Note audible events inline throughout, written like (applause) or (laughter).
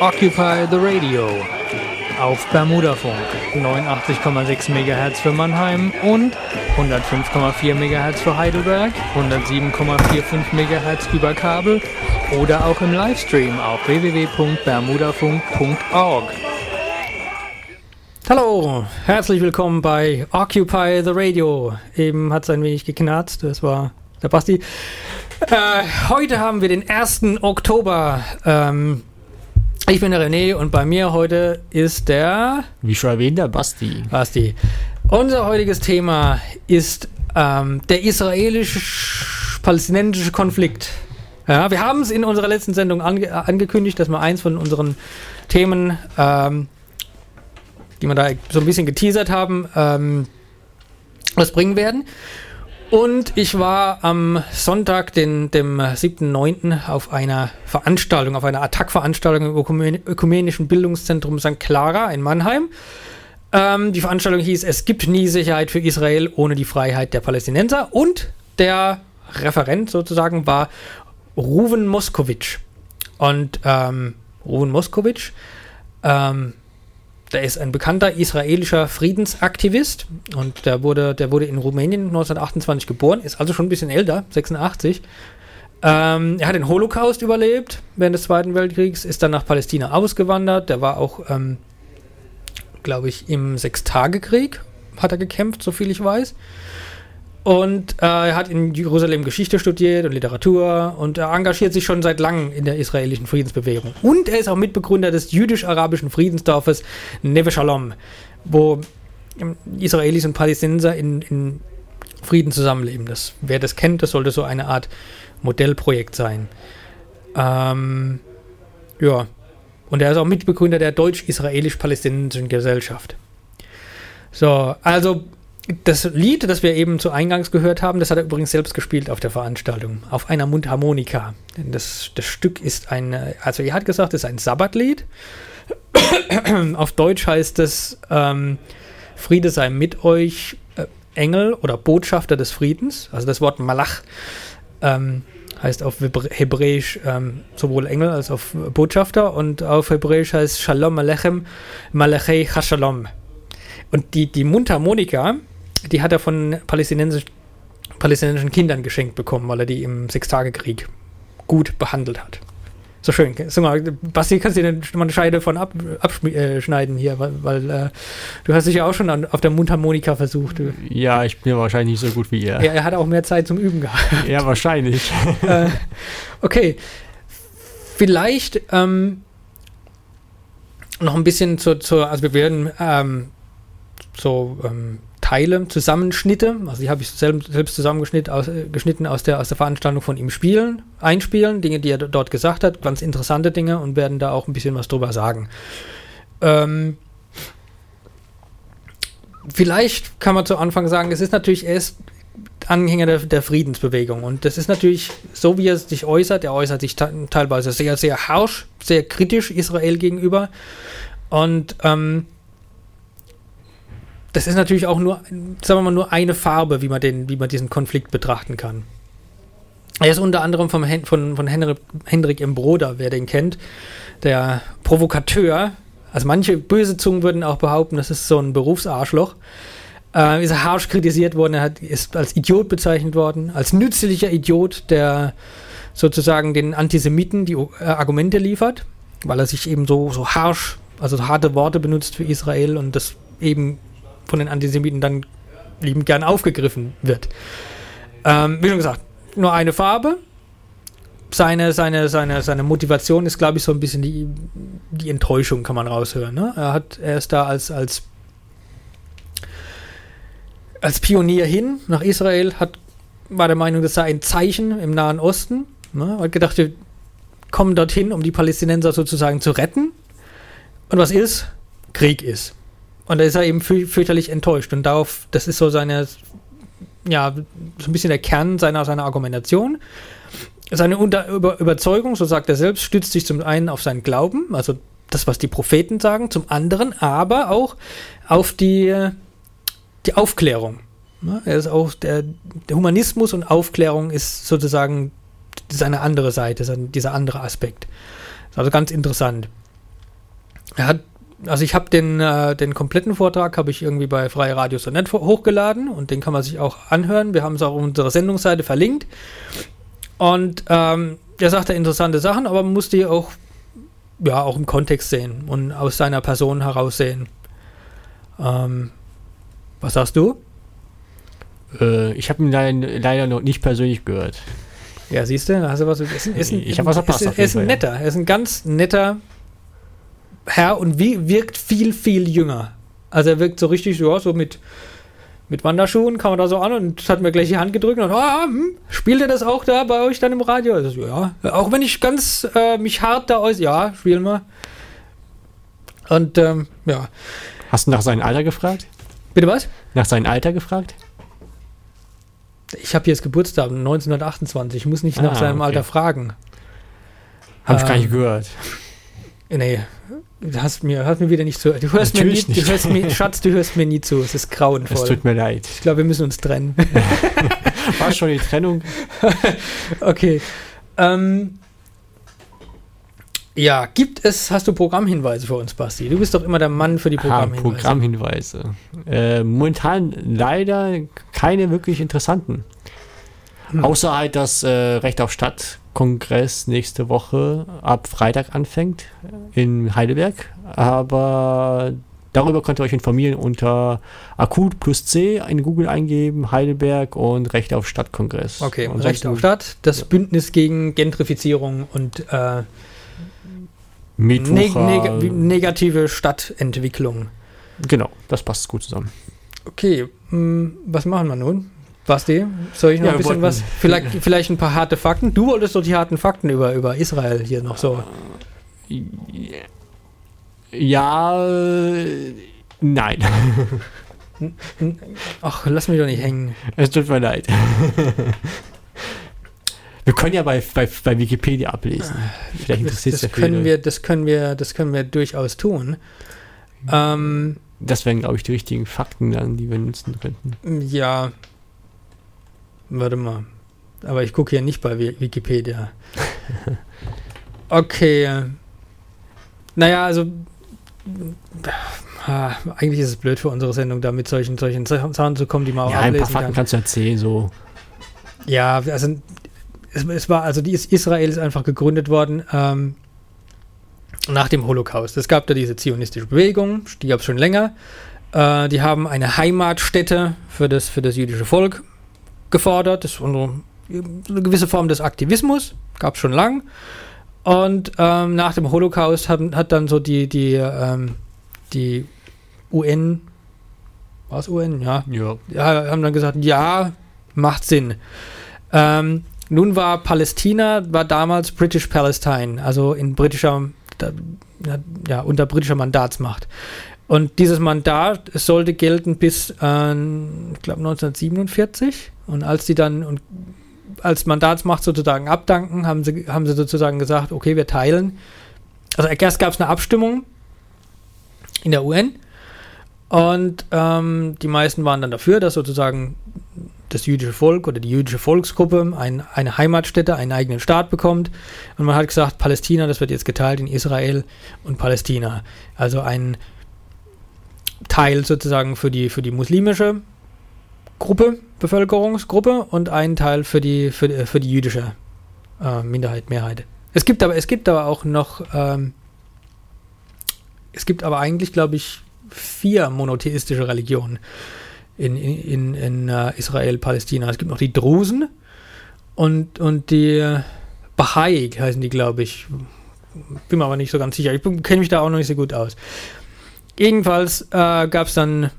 Occupy the Radio auf Bermudafunk 89,6 MHz für Mannheim und 105,4 MHz für Heidelberg, 107,45 MHz über Kabel oder auch im Livestream auf www.bermudafunk.org. Hallo, herzlich willkommen bei Occupy the Radio. Eben hat es ein wenig geknarzt, das war der Basti. Äh, heute haben wir den 1. Oktober. Ähm, ich bin der René und bei mir heute ist der. Wie schon erwähnt, der Basti. Basti. Unser heutiges Thema ist ähm, der israelisch-palästinensische Konflikt. Ja, wir haben es in unserer letzten Sendung ange angekündigt, dass wir eins von unseren Themen, ähm, die wir da so ein bisschen geteasert haben, ähm, was bringen werden. Und ich war am Sonntag, den, dem 7.9., auf einer Veranstaltung, auf einer Attack-Veranstaltung im Ökumenischen Bildungszentrum St. Clara in Mannheim. Ähm, die Veranstaltung hieß Es gibt nie Sicherheit für Israel ohne die Freiheit der Palästinenser. Und der Referent sozusagen war Ruven Moskowitsch. Und ähm, Ruven Moskowitsch ähm, der ist ein bekannter israelischer Friedensaktivist und der wurde, der wurde in Rumänien 1928 geboren, ist also schon ein bisschen älter, 86. Ähm, er hat den Holocaust überlebt während des Zweiten Weltkriegs, ist dann nach Palästina ausgewandert. Der war auch, ähm, glaube ich, im Sechstagekrieg hat er gekämpft, soviel ich weiß. Und äh, er hat in Jerusalem Geschichte studiert und Literatur und er engagiert sich schon seit langem in der israelischen Friedensbewegung. Und er ist auch Mitbegründer des jüdisch-arabischen Friedensdorfes Neve Shalom, wo Israelis und Palästinenser in, in Frieden zusammenleben. Das, wer das kennt, das sollte so eine Art Modellprojekt sein. Ähm, ja. Und er ist auch Mitbegründer der deutsch-israelisch-palästinensischen Gesellschaft. So, also das Lied, das wir eben zu Eingangs gehört haben, das hat er übrigens selbst gespielt auf der Veranstaltung, auf einer Mundharmonika. Das, das Stück ist ein, also er hat gesagt, es ist ein Sabbatlied. (coughs) auf Deutsch heißt es ähm, Friede sei mit euch, äh, Engel oder Botschafter des Friedens. Also das Wort Malach ähm, heißt auf Hebräisch ähm, sowohl Engel als auch Botschafter und auf Hebräisch heißt Shalom Alechem Malachei Chashalom. Und die, die Mundharmonika, die hat er von palästinensischen, palästinensischen Kindern geschenkt bekommen, weil er die im Sechstagekrieg gut behandelt hat. So schön. Sag mal, Basti, kannst du dir mal eine Scheide von ab, abschneiden hier, weil, weil äh, du hast dich ja auch schon an, auf der Mundharmonika versucht. Ja, ich bin wahrscheinlich nicht so gut wie er. Ja, er hat auch mehr Zeit zum Üben gehabt. (laughs) Ja, wahrscheinlich. (laughs) äh, okay. Vielleicht ähm, noch ein bisschen zur, zur also wir werden ähm, so ähm, Teile, Zusammenschnitte, also die habe ich selbst, zusammengeschnitten aus, äh, aus der, aus der Veranstaltung von ihm spielen, einspielen, Dinge, die er dort gesagt hat, ganz interessante Dinge und werden da auch ein bisschen was drüber sagen. Ähm, vielleicht kann man zu Anfang sagen, es ist natürlich erst Anhänger der, der, Friedensbewegung. Und das ist natürlich, so wie er sich äußert, er äußert sich teilweise sehr, sehr harsch, sehr kritisch Israel gegenüber. Und ähm, das ist natürlich auch nur, sagen wir mal, nur eine Farbe, wie man, den, wie man diesen Konflikt betrachten kann. Er ist unter anderem vom, von, von Henrik, Hendrik M. Broder, wer den kennt, der Provokateur. Also manche böse Zungen würden auch behaupten, das ist so ein Berufsarschloch. Äh, ist harsch kritisiert worden, er hat, ist als Idiot bezeichnet worden, als nützlicher Idiot, der sozusagen den Antisemiten die äh, Argumente liefert, weil er sich eben so, so harsch, also harte Worte benutzt für Israel und das eben von den Antisemiten dann liebend gern aufgegriffen wird. Ähm, wie schon gesagt, nur eine Farbe. Seine, seine, seine, seine Motivation ist, glaube ich, so ein bisschen die, die Enttäuschung, kann man raushören. Ne? Er, hat, er ist da als, als, als Pionier hin nach Israel, hat, war der Meinung, das sei ein Zeichen im Nahen Osten. Ne? Hat gedacht, wir kommen dorthin, um die Palästinenser sozusagen zu retten. Und was ist? Krieg ist. Und da ist er eben fü fürchterlich enttäuscht. Und darauf, das ist so seine, ja, so ein bisschen der Kern seiner, seiner Argumentation. Seine Unter Über Überzeugung, so sagt er selbst, stützt sich zum einen auf seinen Glauben, also das, was die Propheten sagen, zum anderen aber auch auf die, die Aufklärung. er ist auch der, der Humanismus und Aufklärung ist sozusagen seine andere Seite, dieser andere Aspekt. Also ganz interessant. er hat, also ich habe den, äh, den kompletten Vortrag habe ich irgendwie bei Freie Radios und Net hochgeladen und den kann man sich auch anhören. Wir haben es auch auf unserer Sendungsseite verlinkt. Und ähm, er sagte interessante Sachen, aber man muss die auch, ja, auch im Kontext sehen und aus seiner Person heraus sehen. Ähm, was sagst du? Äh, ich habe ihn leider, leider noch nicht persönlich gehört. Ja, siehst du, da hast du was. Ist ein, ist ein, Ich hab was verpasst Ist, auf jeden ist ein netter, er ist ein ganz netter Herr und wie, wirkt viel, viel jünger. Also er wirkt so richtig so, so mit, mit Wanderschuhen, kam er da so an und hat mir gleich die Hand gedrückt und ah, hm, spielt er das auch da bei euch dann im Radio? Also, ja, auch wenn ich ganz äh, mich hart da aus, ja, spielen wir. Und ähm, ja, Hast du nach seinem Alter gefragt? bitte was? Nach seinem Alter gefragt? Ich habe jetzt Geburtstag 1928, ich muss nicht Ah, nach seinem okay. Alter fragen. Habe ich gar Ähm, nicht gehört. Nee, hast mir, hast mir wieder nicht zu. Du hörst mir nie, Natürlich du nicht. hörst mir, (laughs) Schatz, du hörst mir nie zu. Es ist Es grauenvoll. tut mir leid. Ich glaube, wir müssen uns trennen. (laughs) War schon die Trennung? (laughs) okay. Ähm, ja, gibt es, hast du Programmhinweise für uns, Basti? Du bist doch immer der Mann für die Ah, Programmhinweise. Programmhinweise. Äh, momentan leider keine wirklich interessanten. Hm. Außer halt, dass äh, Recht auf Stadt-Kongress nächste Woche ab Freitag anfängt in Heidelberg. Aber darüber könnt ihr euch informieren unter Akut plus C in Google eingeben, Heidelberg und Recht auf Stadt-Kongress. Okay, Ansonsten- Recht auf Stadt, das Ja. Bündnis gegen Gentrifizierung und äh, neg neg negative Stadtentwicklung. genau, das passt gut zusammen. Okay, mh, was machen wir nun? Basti, soll ich noch Ja, ein bisschen was? Vielleicht, (laughs) vielleicht ein paar harte Fakten. Du wolltest doch die harten Fakten über, über Israel hier noch so. Ja, äh, nein. (laughs) Ach, lass mich doch nicht hängen. Es tut mir leid. (laughs) Wir können ja bei, bei, bei Wikipedia ablesen. Vielleicht Das, interessiert es das ja können viele. wir, das können wir, das können wir durchaus tun. Ähm, Das wären, glaube ich, die richtigen Fakten dann, die wir nutzen könnten. ja. Warte mal. Aber ich gucke hier nicht bei Wi- Wikipedia. Okay. Naja, also. ah, Eigentlich ist es blöd für unsere Sendung, da mit solchen, solchen Sachen zu kommen, die man auch ja, ein paar ablesen Fakten kann. kannst du erzählen, so. Ja, also es, es war, also die ist, Israel ist einfach gegründet worden ähm, nach dem Holocaust. Es gab da diese zionistische Bewegung, die gab es schon länger. Äh, die haben eine Heimatstätte für das, für das jüdische Volk gefordert. Das ist eine gewisse Form des Aktivismus, gab es schon lang. Und ähm, nach dem Holocaust haben, hat dann so die, die, ähm, die UN, war es UN? Ja, Ja. ja, haben dann gesagt, ja, macht Sinn. Ähm, nun war Palästina, war damals British Palestine, also in britischer, ja, unter britischer Mandatsmacht. Und dieses Mandat sollte gelten bis, äh, ich glaube, 1947. Und als die dann und als Mandatsmacht sozusagen abdanken, haben sie, haben sie sozusagen gesagt, okay, wir teilen. Also erst gab es eine Abstimmung in der UN und ähm, die meisten waren dann dafür, dass sozusagen das jüdische Volk oder die jüdische Volksgruppe ein, eine Heimatstätte, einen eigenen Staat bekommt. Und man hat gesagt, Palästina, das wird jetzt geteilt in Israel und Palästina. Also ein Teil sozusagen für die, für die muslimische Gruppe, Bevölkerungsgruppe und ein Teil für die, für, die- für die jüdische äh, Minderheit, Mehrheit. Es gibt aber, es gibt aber auch noch, ähm, es gibt aber eigentlich, glaube ich, vier monotheistische Religionen in, in, in, in äh, Israel, Palästina. Es gibt noch die Drusen und, und die äh, Bahai heißen die, glaube ich. Bin mir aber nicht so ganz sicher. Ich kenne mich da auch noch nicht so gut aus. Jedenfalls äh, gab es dann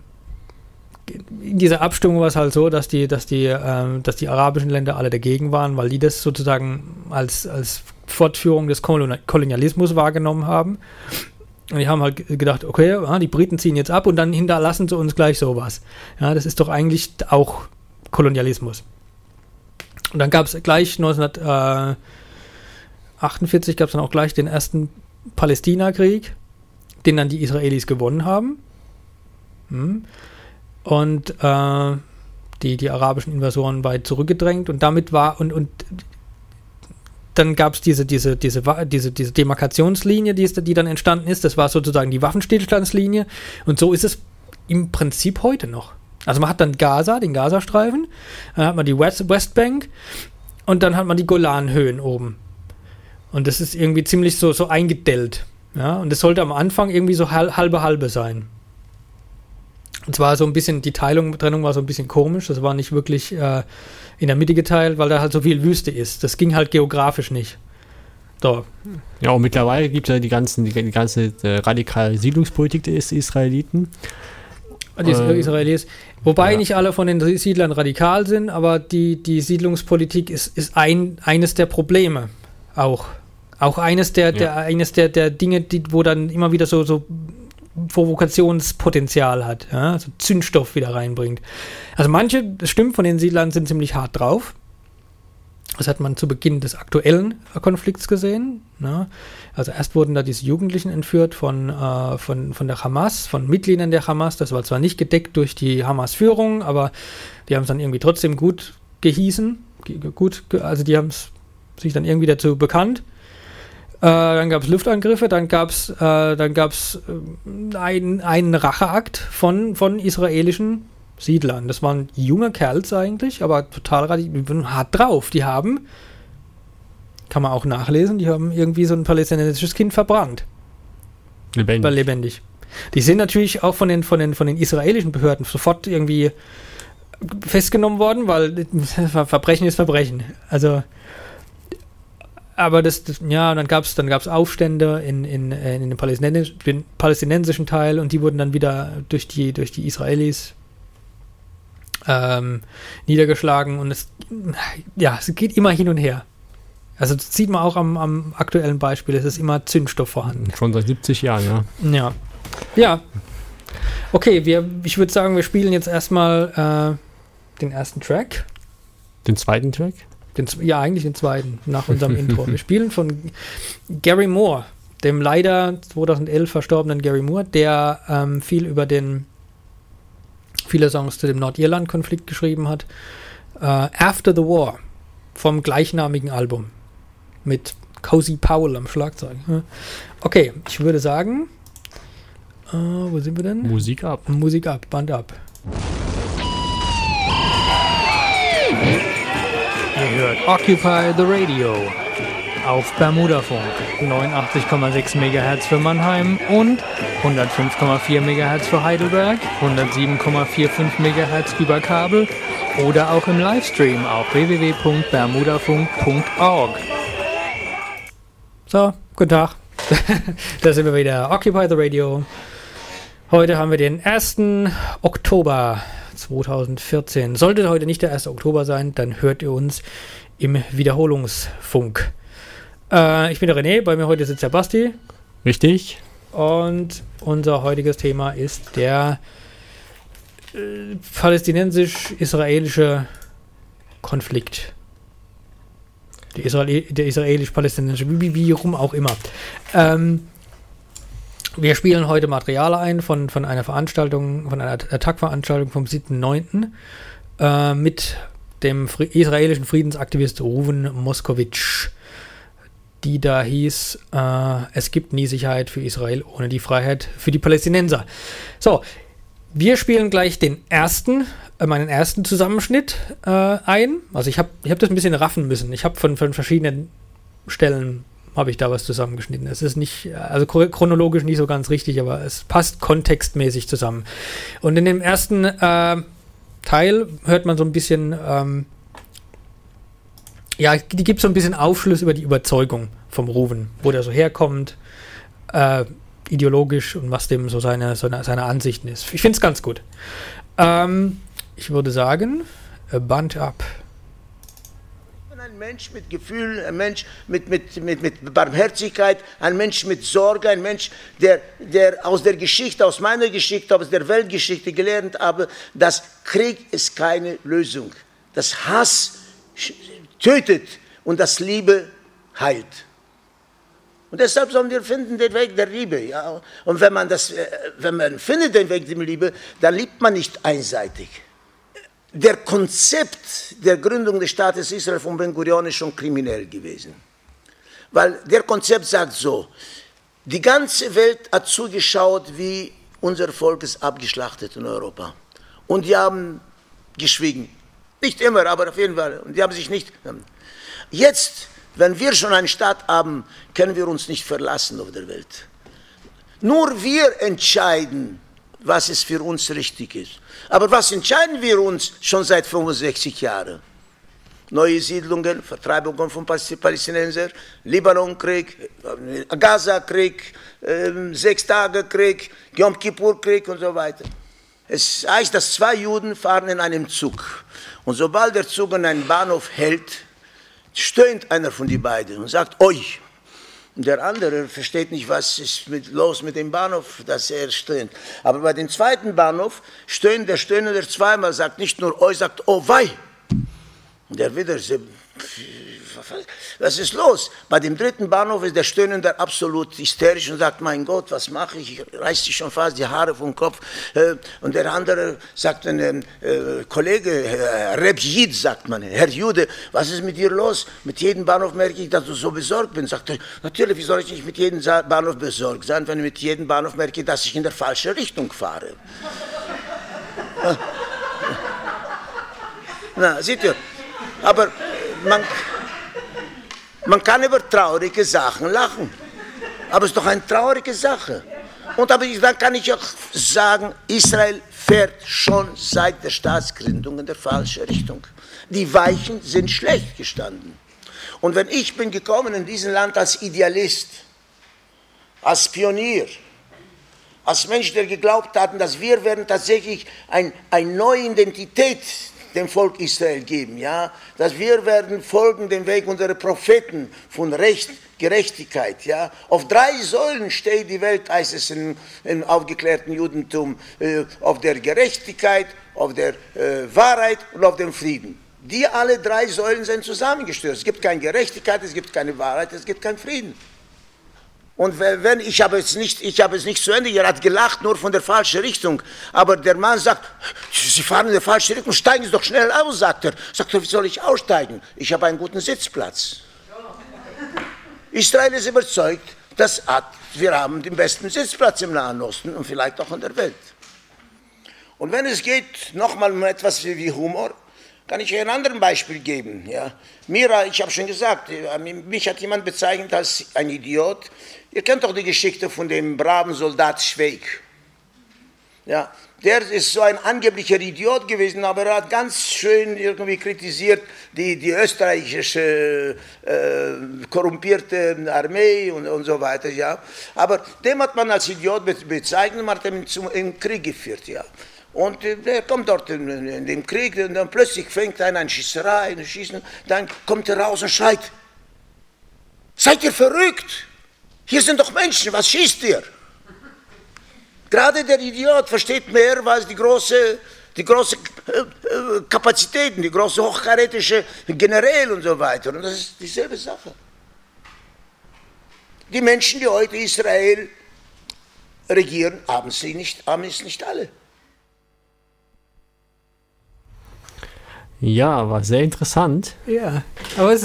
in dieser Abstimmung war es halt so, dass die, dass die, ähm, dass die arabischen Länder alle dagegen waren, weil die das sozusagen als, als Fortführung des Kolon- Kolonialismus wahrgenommen haben. Und die haben halt ge- gedacht, okay, ja, die Briten ziehen jetzt ab und dann hinterlassen sie uns gleich sowas. Ja, das ist doch eigentlich auch Kolonialismus. Und dann gab es gleich 1948 gab es dann auch gleich den ersten Palästina-Krieg, den dann die Israelis gewonnen haben. Hm. Und äh, die, die arabischen Invasoren weit zurückgedrängt und damit war und, und dann gab es diese, diese, diese, diese, diese Demarkationslinie, die, ist, die dann entstanden ist. Das war sozusagen die Waffenstillstandslinie. Und so ist es im Prinzip heute noch. Also man hat dann Gaza, den Gazastreifen, dann hat man die West, Westbank und dann hat man die Golanhöhen oben. Und das ist irgendwie ziemlich so, so eingedellt. Ja, und das sollte am Anfang irgendwie so halbe halbe sein. Und zwar so ein bisschen, die Teilung, Trennung war so ein bisschen komisch. Das war nicht wirklich äh, in der Mitte geteilt, weil da halt so viel Wüste ist. Das ging halt geografisch nicht. So. Ja, und mittlerweile gibt es ja die, ganzen, die, die ganze äh, radikale Siedlungspolitik des Israeliten. Die äh, Israelis. Wobei ja. nicht alle von den Siedlern radikal sind, aber die, die Siedlungspolitik ist, ist ein, eines der Probleme auch. Auch eines der, ja. der, eines der, der Dinge, die, wo dann immer wieder so, so Provokationspotenzial hat, ja? also Zündstoff wieder reinbringt. Also manche, das stimmt, von den Siedlern sind ziemlich hart drauf. Das hat man zu Beginn des aktuellen Konflikts gesehen. Ne? Also erst wurden da diese Jugendlichen entführt von, äh, von, von der Hamas, von Mitgliedern der Hamas. Das war zwar nicht gedeckt durch die Hamas-Führung, aber die haben es dann irgendwie trotzdem gut gehießen. Gut, also die haben es sich dann irgendwie dazu bekannt. Äh, dann gab es Luftangriffe, dann gab es äh, dann gab's, äh, ein, einen Racheakt von, von israelischen Siedlern. Das waren junge Kerls eigentlich, aber total hart drauf. Die haben, kann man auch nachlesen, die haben irgendwie so ein palästinensisches Kind verbrannt. Lebendig. lebendig. Die sind natürlich auch von den, von, den, von den israelischen Behörden sofort irgendwie festgenommen worden, weil (laughs) Verbrechen ist Verbrechen. Also aber das, das, ja, dann gab es dann gab's Aufstände in, in, äh, in dem palästinensisch, palästinensischen Teil und die wurden dann wieder durch die, durch die Israelis ähm, niedergeschlagen und es, ja, es geht immer hin und her. Also das sieht man auch am, am aktuellen Beispiel, es ist immer Zündstoff vorhanden. Schon seit 70 Jahren, ja. Ja. Ja. Okay, wir, ich würde sagen, wir spielen jetzt erstmal äh, den ersten Track. Den zweiten Track? Den, ja, eigentlich den zweiten, nach unserem (laughs) Intro. Wir spielen von Gary Moore, dem leider 2011 verstorbenen Gary Moore, der ähm, viel über den, viele Songs zu dem Nordirland-Konflikt geschrieben hat. Äh, After the War, vom gleichnamigen Album. Mit Cozy Powell am Schlagzeug. Okay, ich würde sagen, äh, wo sind wir denn? Musik ab. Musik ab, Band ab. Ihr hört Occupy the Radio auf Bermudafunk 89,6 MHz für Mannheim und 105,4 MHz für Heidelberg, 107,45 MHz über Kabel oder auch im Livestream auf www.bermudafunk.org. So, guten Tag. (laughs) da sind wir wieder. Occupy the Radio. Heute haben wir den 1. Oktober 2014. Sollte heute nicht der 1. Oktober sein, dann hört ihr uns im Wiederholungsfunk. Äh, ich bin der René, bei mir heute sitzt der Basti. Richtig. Und unser heutiges Thema ist der äh, palästinensisch-israelische Konflikt. Der, Israel, der israelisch-palästinensische, wie, wie rum auch immer. Ähm, wir spielen heute Material ein von, von einer Veranstaltung, von einer Attack-Veranstaltung vom 7.9. Äh, mit dem Fri israelischen Friedensaktivist Ruven Moskowitsch, die da hieß, äh, es gibt nie Sicherheit für Israel ohne die Freiheit für die Palästinenser. So, wir spielen gleich den ersten, äh, meinen ersten Zusammenschnitt äh, ein. Also ich habe ich hab das ein bisschen raffen müssen. Ich habe von, von verschiedenen Stellen habe ich da was zusammengeschnitten. Es ist nicht, also chronologisch nicht so ganz richtig, aber es passt kontextmäßig zusammen. Und in dem ersten äh, Teil hört man so ein bisschen, ähm, ja, die gibt so ein bisschen Aufschluss über die Überzeugung vom Ruven, wo der so herkommt, äh, ideologisch und was dem so seine, seine, seine Ansichten ist. Ich finde es ganz gut. Ähm, ich würde sagen, Band ab ein Mensch mit Gefühl, ein Mensch mit, mit, mit, mit Barmherzigkeit, ein Mensch mit Sorge, ein Mensch, der, der aus der Geschichte, aus meiner Geschichte, aus der Weltgeschichte gelernt habe, dass Krieg ist keine Lösung. Das Hass tötet und das Liebe heilt. Und deshalb sollen wir finden den Weg der Liebe. Ja? Und wenn man, das, äh, wenn man findet den Weg der Liebe, dann liebt man nicht einseitig der Konzept der Gründung des Staates Israel von Ben Gurion ist schon kriminell gewesen. Weil der Konzept sagt so, die ganze Welt hat zugeschaut, wie unser Volk ist abgeschlachtet in Europa. Und die haben geschwiegen. Nicht immer, aber auf jeden Fall. Und die haben sich nicht. Jetzt, wenn wir schon einen Staat haben, können wir uns nicht verlassen auf der Welt. Nur wir entscheiden, was es für uns richtig ist. Aber was entscheiden wir uns schon seit 65 Jahren? Neue Siedlungen, Vertreibungen von Palästinensern, Libanonkrieg, Gaza-Krieg, äh, Sechstagekrieg, Yom Kippur-Krieg und so weiter. Es heißt, dass zwei Juden fahren in einem Zug. Und sobald der Zug an einen Bahnhof hält, stöhnt einer von den beiden und sagt, oi. Der andere versteht nicht, was ist mit, los mit dem Bahnhof, dass er stöhnt. Aber bei dem zweiten Bahnhof stöhnt der Stöhnende zweimal, sagt nicht nur oi, sagt oh wei. Der wieder was ist los? Bei dem dritten Bahnhof ist der Stöhnende absolut hysterisch und sagt, mein Gott, was mache ich? Ich reiß sich schon fast die Haare vom Kopf. Äh, und der andere sagt, ein äh, Kollege, Herr Reb Yid, sagt man, Herr Jude, was ist mit dir los? Mit jedem Bahnhof merke ich, dass du so besorgt bist. Sagt er, natürlich, wie soll ich nicht mit jedem Bahnhof besorgt sein, wenn ich mit jedem Bahnhof merke, dass ich in der falschen Richtung fahre? (laughs) Na, seht ihr, aber man, man kann über traurige Sachen lachen. Aber es ist doch eine traurige Sache. Und dann kann ich auch sagen, Israel fährt schon seit der Staatsgründung in der falsche Richtung. Die Weichen sind schlecht gestanden. Und wenn ich bin gekommen in diesem Land als Idealist, als Pionier, als Mensch, der geglaubt hat, dass wir werden tatsächlich ein, eine neue Identität dem Volk Israel geben, ja, dass wir werden folgen dem Weg unserer Propheten von Recht, Gerechtigkeit, ja. Auf drei Säulen steht die Welt, heißt es im, im aufgeklärten Judentum, äh, auf der Gerechtigkeit, auf der äh, Wahrheit und auf dem Frieden. Die alle drei Säulen sind zusammengestürzt. Es gibt keine Gerechtigkeit, es gibt keine Wahrheit, es gibt keinen Frieden. Und wenn, ich habe es nicht, ich habe es nicht zu Ende, er hat gelacht, nur von der falschen Richtung. Aber der Mann sagt, Sie fahren in der falschen Richtung, steigen Sie doch schnell aus, sagt er. Sagt er, wie soll ich aussteigen? Ich habe einen guten Sitzplatz. Israel ist überzeugt, dass wir haben den besten Sitzplatz im Nahen Osten und vielleicht auch in der Welt. Und wenn es geht, nochmal um etwas wie Humor, kann ich ein anderes Beispiel geben. Ja. Mira, ich habe schon gesagt, mich hat jemand bezeichnet als ein Idiot. Ihr kennt doch die Geschichte von dem braven Soldat Schweig. Ja, der ist so ein angeblicher Idiot gewesen, aber er hat ganz schön irgendwie kritisiert die, die österreichische äh, korrumpierte Armee und, und so weiter. Ja. Aber dem hat man als Idiot bezeichnet, man hat ihn zum, im Krieg geführt. Ja. Und äh, er kommt dort in, in, dem Krieg und dann plötzlich fängt einer an Schießerei, ein Schießen, dann kommt er raus und schreit, seid ihr verrückt? Hier sind doch Menschen, was schießt ihr? Gerade der Idiot versteht mehr, was die große, die große äh, äh, Kapazitäten, die große hochkarätische Generäle und so weiter. Und das ist dieselbe Sache. Die Menschen, die heute Israel regieren, haben, sie nicht, haben es nicht alle. Ja, war sehr interessant. Ja, aber es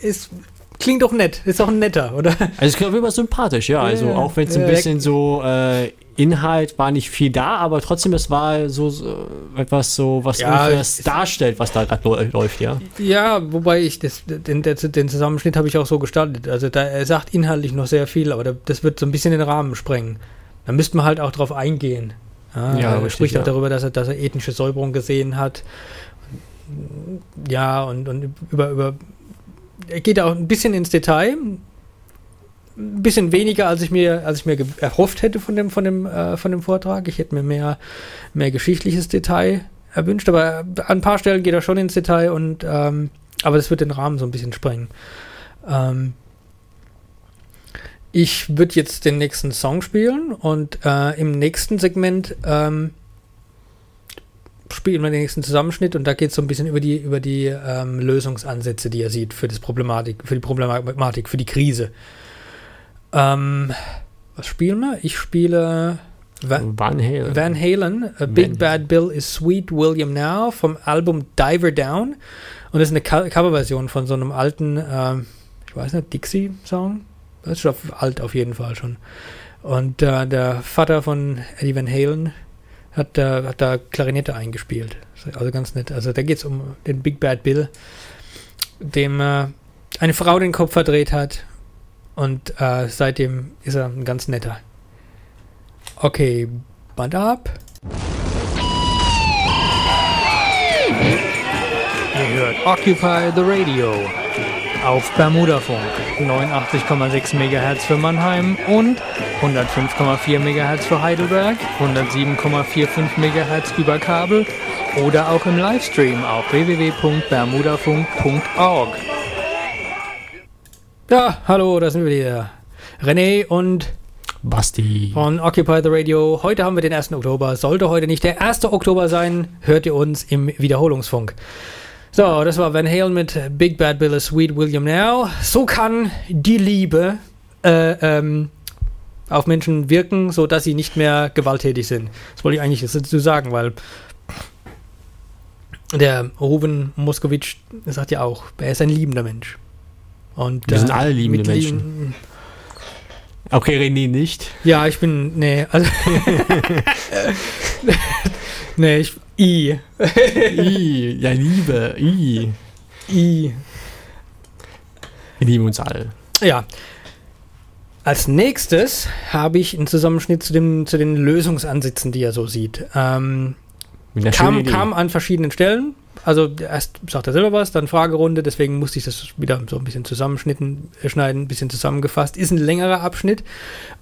ist klingt doch nett. Ist doch ein netter, oder? Also es klingt immer sympathisch, ja. Also auch wenn es ein bisschen so äh, Inhalt war nicht viel da, aber trotzdem es war so, so etwas so, was ja, das darstellt, was da gerade läuft, ja. Ja, wobei ich das, den, den Zusammenschnitt habe ich auch so gestaltet. Also da, er sagt inhaltlich noch sehr viel, aber das wird so ein bisschen den Rahmen sprengen. Da müsste man halt auch drauf eingehen. Ja, ja, er spricht auch darüber, dass er, dass er ethnische Säuberung gesehen hat. Ja, und, und über, über er geht auch ein bisschen ins Detail. Ein bisschen weniger, als ich mir, als ich mir erhofft hätte von dem, von dem, äh, von dem Vortrag. Ich hätte mir mehr, mehr geschichtliches Detail erwünscht, aber an ein paar Stellen geht er schon ins Detail und ähm, aber das wird den Rahmen so ein bisschen sprengen. Ähm, ich würde jetzt den nächsten Song spielen und äh, im nächsten Segment ähm, spielen wir den nächsten Zusammenschnitt und da geht es so ein bisschen über die, über die ähm, Lösungsansätze, die er sieht für, das Problematik, für die Problematik, für die Krise. Ähm, was spielen wir? Ich spiele Van, Van Halen. Van Halen, A Big Van Bad Bill is Sweet William Now vom Album Diver Down. Und das ist eine Co Coverversion von so einem alten, ähm, ich weiß nicht, Dixie-Song. Das ist schon alt auf jeden Fall schon. Und äh, der Vater von Eddie Van Halen hat, äh, hat da Klarinette eingespielt. Also ganz nett. Also da geht es um den Big Bad Bill, dem äh, eine Frau den Kopf verdreht hat. Und äh, seitdem ist er ein ganz netter. Okay, Band ab. Occupy the Radio auf Bermudafunk 89,6 MHz für Mannheim und 105,4 MHz für Heidelberg, 107,45 MHz über Kabel oder auch im Livestream auf www.bermudafunk.org. Ja, hallo, da sind wir wieder. René und Basti. von Occupy the Radio. Heute haben wir den 1. Oktober. Sollte heute nicht der 1. Oktober sein, hört ihr uns im Wiederholungsfunk. So, das war Van Halen mit Big Bad Bill, a Sweet William Now. So kann die Liebe äh, ähm, auf Menschen wirken, sodass sie nicht mehr gewalttätig sind. Das wollte ich eigentlich dazu sagen, weil der Ruben Moskowitsch sagt ja auch, er ist ein liebender Mensch. Und, Wir sind äh, alle liebende Menschen. lieben- Okay, René nicht. Ja, ich bin. Nee, also. (laughs) (laughs) nee, ich. I. I, ja, Liebe, I. I. Wir lieben uns alle. Ja. Als nächstes habe ich einen Zusammenschnitt zu, dem, zu den Lösungsansätzen, die er so sieht. Ähm, kam, kam an verschiedenen Stellen. Also erst sagt er selber was, dann Fragerunde, deswegen musste ich das wieder so ein bisschen zusammenschnitten, äh, schneiden, ein bisschen zusammengefasst. Ist ein längerer Abschnitt.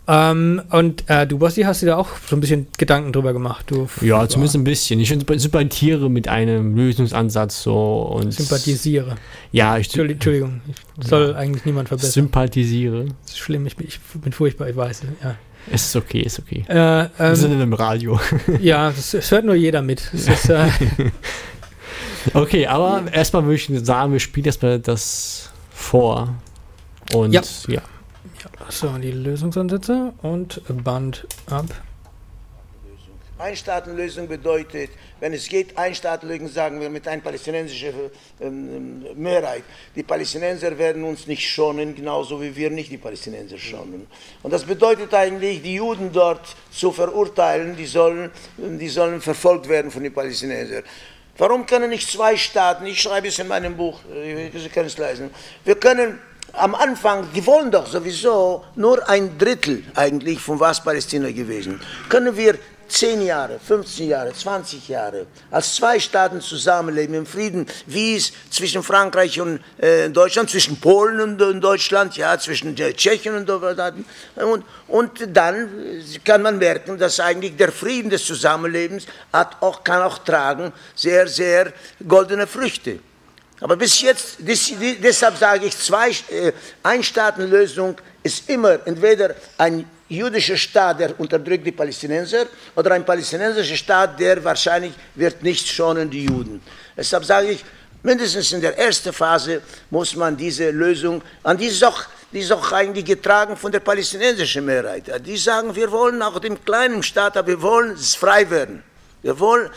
Ähm, und äh, du, Basti, hast dir da auch so ein bisschen Gedanken drüber gemacht. Du Ja, zumindest ein bisschen. Ich sympathiere mit einem Lösungsansatz so und sympathisiere. Ja, ich Entschuldigung, Entschuldigung. ich soll eigentlich niemand verbessern. sympathisiere. Das ist schlimm, ich bin, ich bin furchtbar, ich weiß. Ja, Es ist okay, ist okay. äh, Wir sind ähm, in einem Radio. (laughs) ja das hört nur jeder mit. Das ist, äh, (laughs) Okay, aber erstmal würde ich sagen, wir spielen erstmal das vor. Und Ja. ja. so, die Lösungsansätze und Band ab. Einstaatenlösung bedeutet, wenn es geht, Einstaatenlösung sagen wir mit einer palästinensischen ähm, Mehrheit. Die Palästinenser werden uns nicht schonen, genauso wie wir nicht die Palästinenser schonen. Und das bedeutet eigentlich, die Juden dort zu verurteilen, die sollen, die sollen verfolgt werden von den Palästinensern. Warum können nicht zwei Staaten, ich schreibe es in meinem Buch, Sie können es lesen, wir können am Anfang, die wollen doch sowieso nur ein Drittel eigentlich von was Palästina gewesen. Können wir 10 Jahre, 15 Jahre, 20 Jahre als zwei Staaten zusammenleben im Frieden, wie es zwischen Frankreich und äh, Deutschland, zwischen Polen und, und Deutschland, ja, zwischen äh, Tschechien und, und und dann kann man merken, dass eigentlich der Frieden des Zusammenlebens hat auch, kann auch tragen sehr, sehr goldene Früchte. Aber bis jetzt, deshalb sage ich, zwei äh, Einstaatenlösung ist immer entweder ein jüdischer Staat, der unterdrückt die Palästinenser, oder ein palästinensischer Staat, der wahrscheinlich wird nicht schonen die Juden. Deshalb sage ich, mindestens in der ersten Phase muss man diese Lösung, an die ist auch, die ist auch eigentlich getragen von der palästinensischen Mehrheit. Die sagen, wir wollen auch dem kleinen Staat, aber wir wollen frei werden. Wir wollen,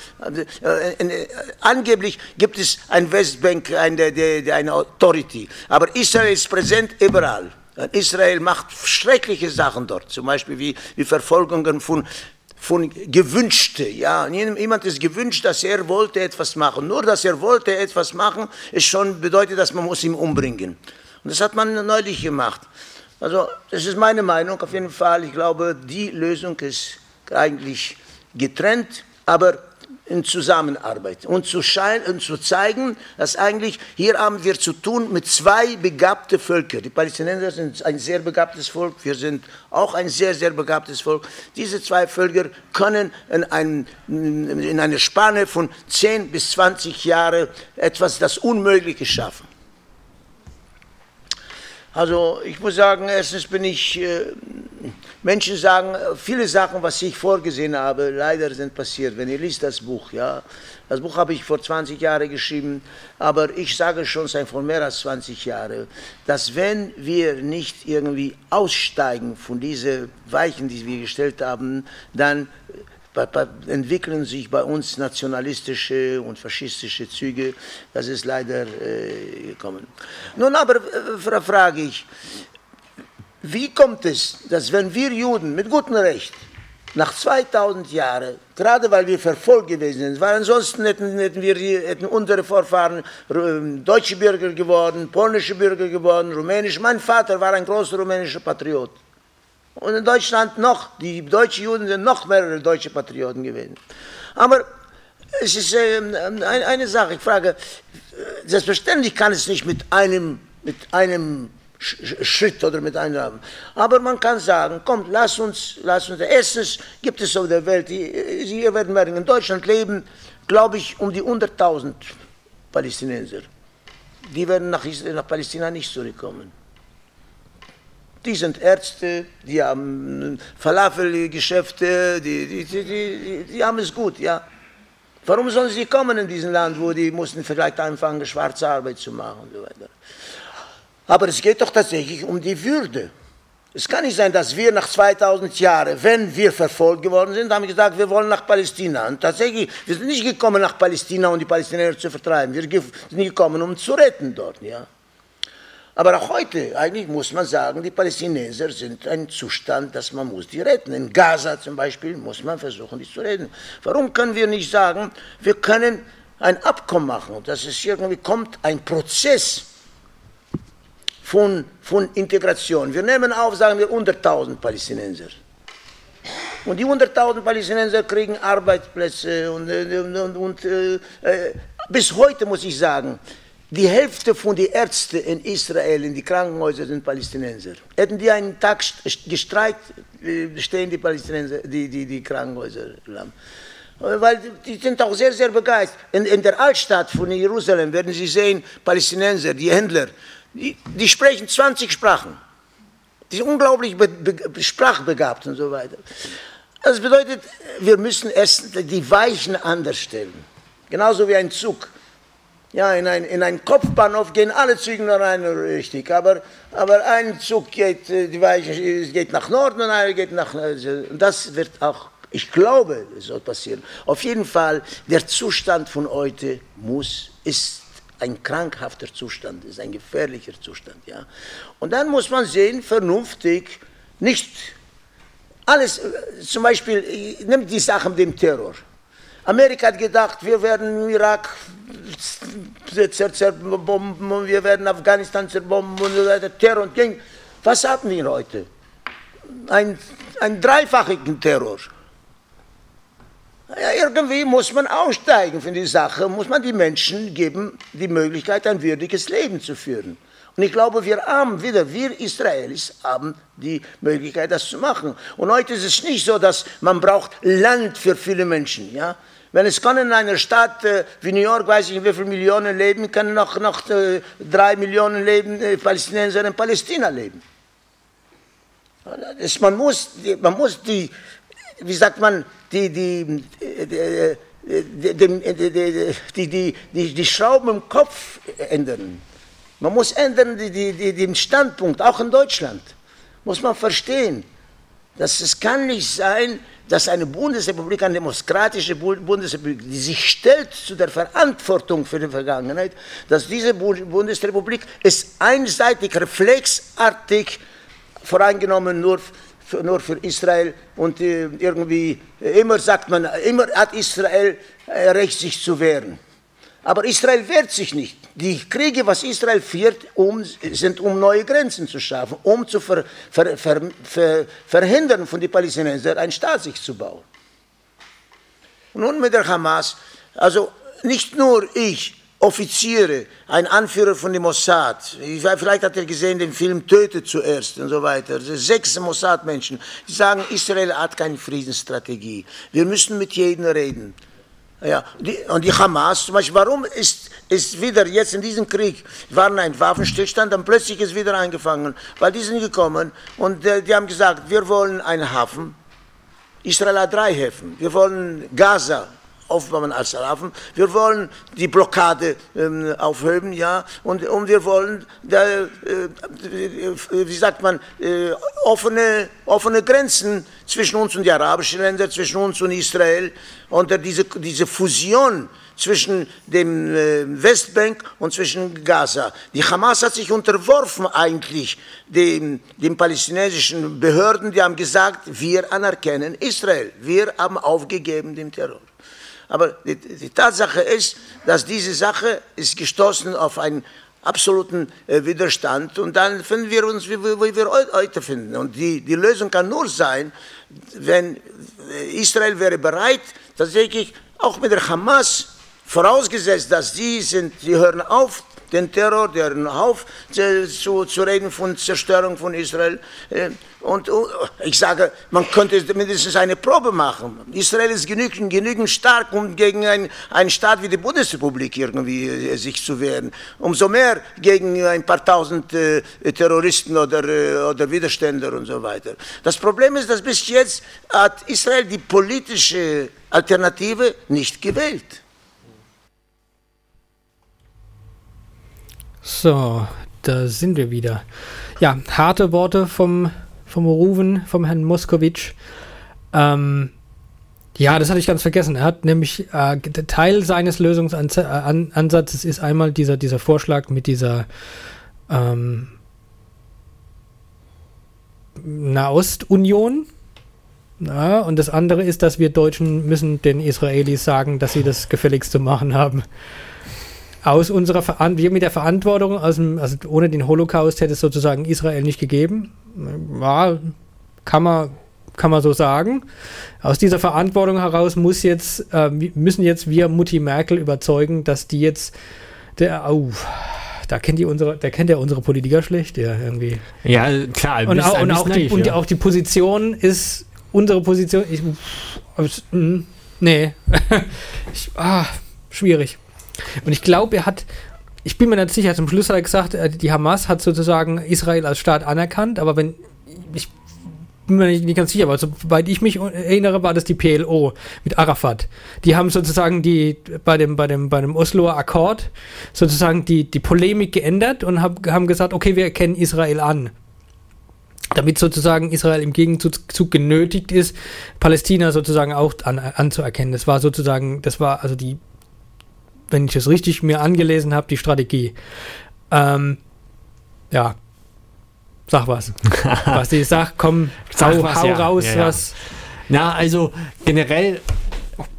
äh, äh, angeblich gibt es ein Westbank, eine, eine Authority, aber Israel ist präsent überall. Und Israel macht schreckliche Sachen dort, zum Beispiel wie, wie Verfolgungen von, von Gewünschte. Ja, jemand ist gewünscht, dass er wollte etwas machen. Nur, dass er wollte etwas machen, ist schon bedeutet, dass man muss ihn umbringen. Und das hat man neulich gemacht. Also, das ist meine Meinung auf jeden Fall. Ich glaube, die Lösung ist eigentlich getrennt, aber in Zusammenarbeit und zu, schein, und zu zeigen, dass eigentlich hier haben wir zu tun mit zwei begabten Völkern. Die Palästinenser sind ein sehr begabtes Volk, wir sind auch ein sehr, sehr begabtes Volk. Diese zwei Völker können in, ein, in einer Spanne von 10 bis 20 Jahren etwas das Unmögliche schaffen. Also ich muss sagen, erstens bin ich, äh, Menschen sagen, äh, viele Sachen, was ich vorgesehen habe, leider sind passiert. Wenn ihr liest das Buch, ja, das Buch habe ich vor 20 Jahren geschrieben, aber ich sage schon seit vor mehr als 20 Jahren, dass wenn wir nicht irgendwie aussteigen von diesen Weichen, die wir gestellt haben, dann entwickeln sich bei uns nationalistische und faschistische Züge. Das ist leider äh, gekommen. Nun aber äh, frage ich, wie kommt es, dass wenn wir Juden mit gutem Recht nach 2000 Jahren, gerade weil wir verfolgt gewesen sind, weil ansonsten hätten, hätten wir hätten unsere Vorfahren äh, deutsche Bürger geworden, polnische Bürger geworden, rumänische. Mein Vater war ein großer rumänischer Patriot. Und in Deutschland noch, die deutschen Juden sind noch mehrere deutsche Patrioten gewesen. Aber es ist äh, eine Sache, ich frage, äh, selbstverständlich kann es nicht mit einem, mit einem Schritt oder mit einem. Aber man kann sagen, kommt, lass uns, lass uns, erstens gibt es auf der Welt, hier werden wir in Deutschland leben, glaube ich, um die 100.000 Palästinenser. Die werden nach, nach Palästina nicht zurückkommen. Die sind Ärzte, die haben Falafelgeschäfte, die, die, die, die, die haben es gut, ja. Warum sollen sie kommen in diesem Land, wo die mussten vielleicht anfangen, schwarze Arbeit zu machen und so weiter. Aber es geht doch tatsächlich um die Würde. Es kann nicht sein, dass wir nach 2000 Jahren, wenn wir verfolgt geworden sind, haben gesagt, wir wollen nach Palästina. Und tatsächlich, wir sind nicht gekommen nach Palästina, um die Palästinenser zu vertreiben. Wir sind gekommen, um zu retten dort. Ja. Aber auch heute, eigentlich muss man sagen, die Palästinenser sind ein Zustand, dass man muss die retten. In Gaza zum Beispiel muss man versuchen, die zu retten. Warum können wir nicht sagen, wir können ein Abkommen machen dass es irgendwie kommt, ein Prozess, von, von Integration. Wir nehmen auf, sagen wir, 100.000 Palästinenser. Und die 100.000 Palästinenser kriegen Arbeitsplätze und, und, und, und äh, bis heute muss ich sagen, die Hälfte von den Ärzten in Israel, in die Krankenhäuser, sind Palästinenser. Hätten die einen Tag gestreikt, äh, stehen die Palästinenser, die, die, die Krankenhäuser. Weil die sind auch sehr, sehr begeistert. In, in der Altstadt von Jerusalem werden Sie sehen, Palästinenser, die Händler, die, die sprechen 20 Sprachen. Die sind unglaublich be, be, sprachbegabt und so weiter. Das bedeutet, wir müssen erst die Weichen anders stellen. Genauso wie ein Zug. Ja, in ein, in einen Kopfbahnhof gehen alle Züge nur rein richtig, aber, aber ein Zug geht, äh, die Weichen geht nach Norden und einer geht nach Norden. Und das wird auch, ich glaube, soll passieren. Auf jeden Fall, der Zustand von heute muss, ist ein krankhafter Zustand ist, ein gefährlicher Zustand. Ja? Und dann muss man sehen, vernünftig, nicht alles, äh, zum Beispiel, nimmt die Sache mit dem Terror. Amerika hat gedacht, wir werden Irak zerbomben, wir werden Afghanistan zerbomben und so weiter, Terror und Ging. Was haben wir heute? Ein, ein dreifachigen Terror. Ja, irgendwie muss man aussteigen von der Sache, muss man die Menschen geben, die Möglichkeit, ein würdiges Leben zu führen. Und ich glaube, wir haben wieder, wir Israelis haben die Möglichkeit, das zu machen. Und heute ist es nicht so, dass man braucht Land für viele Menschen. Ja? Wenn es kann in einer Stadt äh, wie New York, weiß ich nicht, wie viele Millionen leben, können noch, noch äh, drei Millionen leben, äh, Palästinenser in Palästina leben. Das, man, muss, man muss die, wie sagt man, die, die, die, die, die, die Schrauben im Kopf ändern. Man muss ändern die, die, den Standpunkt, auch in Deutschland. Muss man verstehen, dass es kann nicht sein, dass eine Bundesrepublik, eine demokratische Bundesrepublik, die sich stellt zu der Verantwortung für die Vergangenheit, dass diese Bundesrepublik ist einseitig, reflexartig voreingenommen nur für, nur für Israel und äh, irgendwie äh, immer sagt man, immer hat Israel äh, Recht, sich zu wehren. Aber Israel wehrt sich nicht. Die Kriege, was Israel führt, um, sind um neue Grenzen zu schaffen, um zu ver, ver, ver, verhindern von den Palästinensern, einen Staat sich zu bauen. Nun mit der Hamas, also nicht nur ich, Offiziere, ein Anführer von dem Mossad, vielleicht hat er gesehen den Film Tötet zuerst und so weiter, sechs Mossad-Menschen, die sagen, Israel hat keine Friedensstrategie, wir müssen mit jedem reden. Ja, die, und die Hamas zum Beispiel, warum ist, ist wieder jetzt in diesem Krieg, war ein Waffenstillstand, dann plötzlich ist wieder angefangen, weil die sind gekommen und äh, die haben gesagt, wir wollen einen Hafen, Israel hat drei Häfen, wir wollen Gaza aufbauen als Araben. Wir wollen die Blockade ähm, aufheben, ja, und, und wir wollen, da, äh, wie sagt man, äh, offene, offene Grenzen zwischen uns und die arabischen Ländern, zwischen uns und Israel. Und diese, diese Fusion zwischen dem äh, Westbank und zwischen Gaza. Die Hamas hat sich unterworfen eigentlich den, den palästinensischen Behörden, die haben gesagt, wir anerkennen Israel, wir haben aufgegeben den Terror. Aber die, die Tatsache ist, dass diese Sache ist gestoßen auf einen absoluten äh, Widerstand und dann finden wir uns, wie, wie wir heute finden. Und die, die Lösung kann nur sein, wenn Israel wäre bereit, tatsächlich auch mit der Hamas Vorausgesetzt, dass die sind, die hören auf, den Terror, die hören auf zu, zu reden von Zerstörung von Israel. Äh, und ich sage, man könnte mindestens eine Probe machen. Israel ist genügend, genügend stark, um gegen ein, einen Staat wie die Bundesrepublik irgendwie äh, sich zu wehren. Umso mehr gegen ein paar tausend äh, Terroristen oder, äh, oder Widerständler und so weiter. Das Problem ist, dass bis jetzt hat Israel die politische Alternative nicht gewählt. So, da sind wir wieder. Ja, harte Worte vom, vom Ruven, vom Herrn Moskowitsch. Ähm, ja, das hatte ich ganz vergessen. Er hat nämlich äh, Teil seines Lösungsansatzes ist einmal dieser, dieser Vorschlag mit dieser ähm, Nahostunion. Ja, und das andere ist, dass wir Deutschen müssen den Israelis sagen, dass sie das gefälligst zu machen haben aus unserer Verantwortung, wir mit der Verantwortung, aus dem, also ohne den Holocaust hätte es sozusagen Israel nicht gegeben. Ja, kann man, kann man so sagen. Aus dieser Verantwortung heraus muss jetzt, äh, müssen jetzt wir Mutti Merkel überzeugen, dass die jetzt der, oh, da kennt die unsere, der kennt ja unsere Politiker schlecht, ja, irgendwie. Ja, klar. Und, auch, und, auch, naiv, die, und auch die Position ist, unsere Position, ich, mm, nee, (laughs) ich, ah, schwierig. Und ich glaube, er hat, ich bin mir nicht sicher, zum Schluss hat er gesagt, äh, die Hamas hat sozusagen Israel als Staat anerkannt, aber wenn, ich bin mir nicht, ganz sicher, aber soweit ich mich erinnere, war das die PLO mit Arafat. Die haben sozusagen die, bei dem, bei dem, bei dem Osloer Akkord sozusagen die, die Polemik geändert und hab, haben gesagt, okay, wir erkennen Israel an damit sozusagen Israel im Gegenzug genötigt ist, Palästina sozusagen auch an, anzuerkennen. Das war sozusagen, das war also die wenn ich es richtig mir angelesen habe, die Strategie. Ähm, ja. Sag was. (laughs) was ich sag, komm, hau, was, hau ja. raus, ja, ja. was. Na, also generell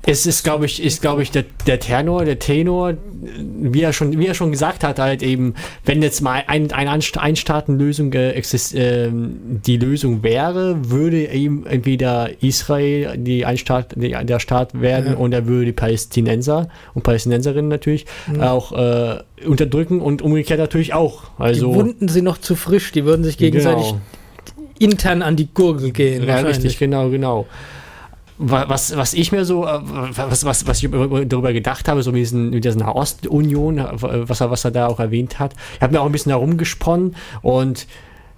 es ist, glaube ich, ist, glaube ich, der, der Tenor, der Tenor, wie er schon, wie er schon gesagt hat, halt eben, wenn jetzt mal ein, eine Einstaatenlösung äh, äh, die Lösung wäre, würde eben entweder Israel die Einstaat, die, der Staat werden ja. und er würde die Palästinenser und Palästinenserinnen natürlich mhm. auch äh, unterdrücken und umgekehrt natürlich auch. Also, die Wunden sind noch zu frisch, die würden sich gegenseitig genau. intern an die Gurgel gehen. Ja, richtig, genau, genau was, was ich mir so, äh, was, was, was ich darüber gedacht habe, so mit, diesen, mit dieser Ostunion, was er, was er da auch erwähnt hat, ich habe mir auch ein bisschen herumgesponnen und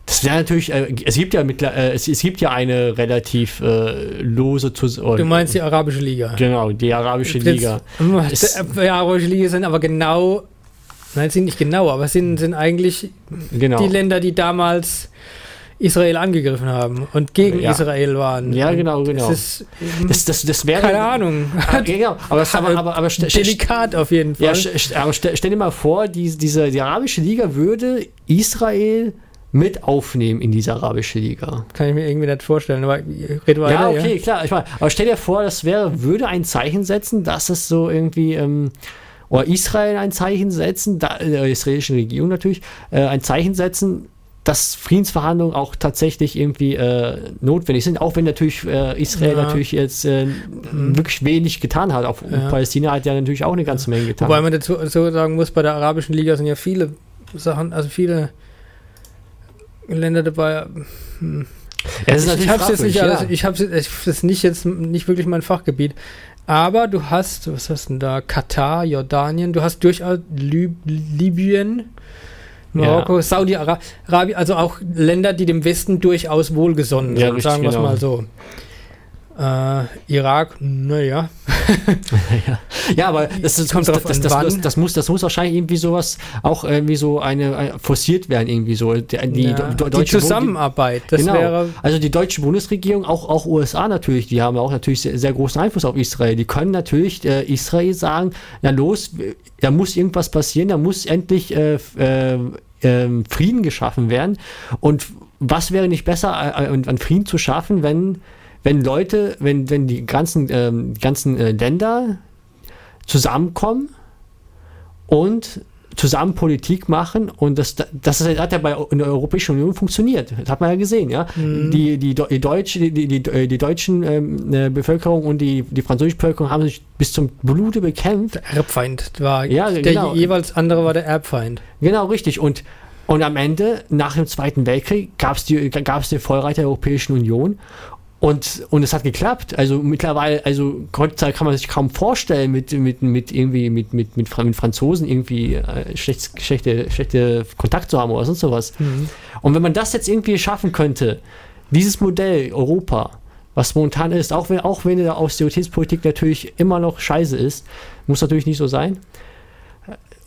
das wäre natürlich, äh, es gibt ja mit, äh, es, es, gibt ja eine relativ äh, lose zu, Du meinst die Arabische Liga? Genau, die Arabische Liga. Die Arabische Liga sind aber genau, nein, sind nicht genau, aber sind, sind eigentlich genau. die Länder, die damals Israel angegriffen haben und gegen ja. Israel waren. Ja, genau, genau. Das, ist, das, das, das wäre. Keine Ahnung. Ah, genau. Aber, aber, aber, aber delikat auf jeden Fall. Ja, aber stell, dir mal vor, die, diese, die Arabische Liga würde Israel mit aufnehmen in diese arabische Liga. Kann ich mir irgendwie nicht vorstellen, aber red weiter. Ja, okay, ja. klar. Ich meine, aber stell dir vor, das wäre, würde ein Zeichen setzen, dass es so irgendwie, ähm, oder Israel ein Zeichen setzen, da, der israelischen Regierung natürlich, äh, ein Zeichen setzen, dass Friedensverhandlungen auch tatsächlich irgendwie äh, notwendig sind, auch wenn natürlich äh, Israel ja. natürlich jetzt äh, mhm. wirklich wenig getan hat. Auch ja. Palästina hat ja natürlich auch eine ganze Menge getan. Wobei man dazu, dazu sagen muss, bei der arabischen Liga sind ja viele Sachen, also viele Länder dabei. Hm. Ja, ich habe jetzt nicht alles, ich habe es nicht jetzt nicht wirklich mein Fachgebiet. Aber du hast, was hast du denn da? Katar, Jordanien, du hast durchaus Lib Libyen, Marokko, ja. Saudi-Arabien, also auch Länder, die dem Westen durchaus wohlgesonnen sind, ja, sagen wir es genau. mal so. Äh, Irak, naja. ja. (laughs) ja, aber das, das, Kommt das, drauf das, das, wann. das, muss, das muss wahrscheinlich irgendwie sowas auch irgendwie so eine, ein- forciert werden, irgendwie so. Die, die, ja. do- die Zusammenarbeit, das genau. wäre. also die deutsche Bundesregierung, auch, auch USA natürlich, die haben auch natürlich sehr, sehr großen Einfluss auf Israel. Die können natürlich äh, Israel sagen, na los, äh, da muss irgendwas passieren, da muss endlich äh, äh, ähm, Frieden geschaffen werden. Und was wäre nicht besser, äh, äh, an Frieden zu schaffen, wenn, wenn Leute, wenn, wenn die ganzen, ähm, die ganzen äh, Länder zusammenkommen und zusammen Politik machen und das, das hat ja bei in der Europäischen Union funktioniert. Das hat man ja gesehen, ja. Die, die, Die, die, Deutsche, die, die, die, die deutschen ähm, äh, Bevölkerung und die, die französische Bevölkerung haben sich bis zum Blute bekämpft. Der Erbfeind war. Ja, der genau. jeweils andere war der Erbfeind. Genau, richtig. Und, und am Ende, nach dem Zweiten Weltkrieg, gab es die, gab's den Vollreiter der Europäischen Union. Und, und es hat geklappt. Also mittlerweile, also heutzutage kann man sich kaum vorstellen, mit, mit, mit irgendwie, mit, mit, mit, Fra- mit Franzosen irgendwie äh, schlecht, schlechte, schlechte Kontakt zu haben oder sonst sowas. Und wenn man das jetzt irgendwie schaffen könnte, dieses Modell Europa, was momentan ist, auch wenn, auch wenn der Austeritätspolitik natürlich immer noch scheiße ist, muss natürlich nicht so sein.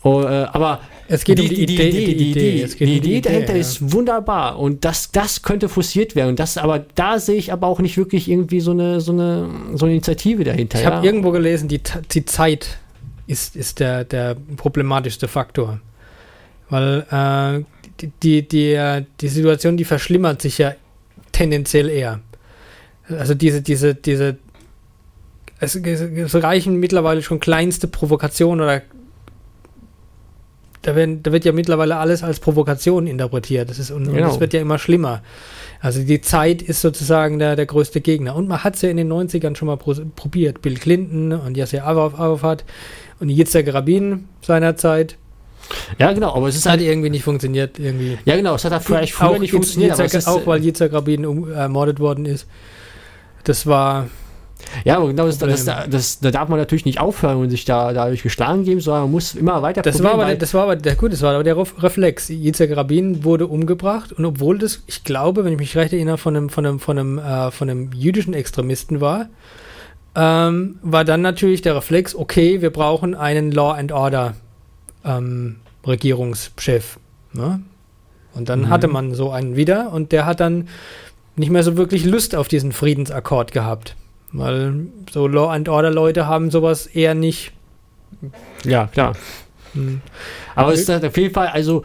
Oh, äh, aber Es geht um die Idee- die, die die, Idee. die, die um die Idee Idee, dahinter ja. ist wunderbar und das, das könnte forciert werden. Und das, aber da sehe ich aber auch nicht wirklich irgendwie so eine, so eine, so eine Initiative dahinter. Ich ja. habe irgendwo gelesen, die, die Zeit ist, ist der, der problematischste Faktor. Weil äh, die, die, die, die Situation, die verschlimmert sich ja tendenziell eher. Also diese, diese, diese, es, es, es reichen mittlerweile schon kleinste Provokationen oder da, werden, da wird ja mittlerweile alles als Provokation interpretiert. Das ist, und, und Genau. das wird ja immer schlimmer. Also die Zeit ist sozusagen der, der größte Gegner. Und man hat es ja in den 90ern schon mal pro, probiert. Bill Clinton und Yasser Araf- Arafat und Yitzhak Rabin seinerzeit. ja, genau, aber es ist hat halt. irgendwie nicht funktioniert. Irgendwie. Ja, genau, es hat vielleicht früher auch, nicht funktioniert, aber Yitzhak, es ist, auch weil Yitzhak Rabin um, ermordet worden ist. Das war, Ja, aber genau, das, das, das, da darf man natürlich nicht aufhören und sich da dadurch geschlagen geben, sondern man muss immer weiter das probieren, war aber, das war aber, der, gut, das war aber der Ref- Reflex. Yitzhak Rabin wurde umgebracht und obwohl das, ich glaube, wenn ich mich recht erinnere, von einem, von einem, von einem, äh, von einem jüdischen Extremisten war, ähm, war dann natürlich der Reflex, okay, wir brauchen einen Law and Order ähm, Regierungschef. Ne? Und dann Mhm. hatte man so einen wieder und der hat dann nicht mehr so wirklich Lust auf diesen Friedensakkord gehabt. Weil so Law and Order Leute haben sowas eher nicht. Ja, klar. Hm. Aber es ist halt auf jeden Fall, also